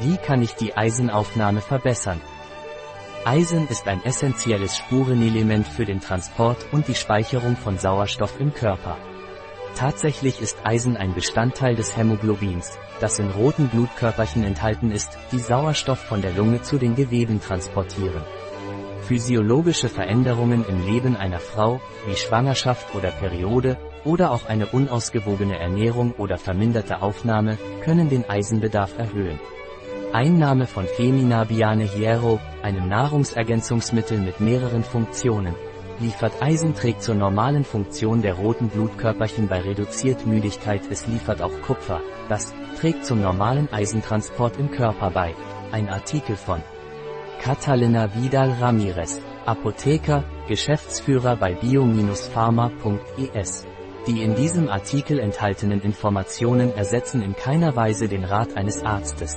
Wie kann ich die Eisenaufnahme verbessern? Eisen ist ein essentielles Spurenelement für den Transport und die Speicherung von Sauerstoff im Körper. Tatsächlich ist Eisen ein Bestandteil des Hämoglobins, das in roten Blutkörperchen enthalten ist, die Sauerstoff von der Lunge zu den Geweben transportieren. Physiologische Veränderungen im Leben einer Frau, wie Schwangerschaft oder Periode, oder auch eine unausgewogene Ernährung oder verminderte Aufnahme, können den Eisenbedarf erhöhen. Einnahme von Feminabiane Hierro, einem Nahrungsergänzungsmittel mit mehreren Funktionen, liefert Eisen trägt zur normalen Funktion der roten Blutkörperchen bei reduziert Müdigkeit. Es liefert auch Kupfer, das trägt zum normalen Eisentransport im Körper bei. Ein Artikel von Catalina Vidal Ramirez, Apotheker, Geschäftsführer bei bio-pharma.es. Die in diesem Artikel enthaltenen Informationen ersetzen in keiner Weise den Rat eines Arztes.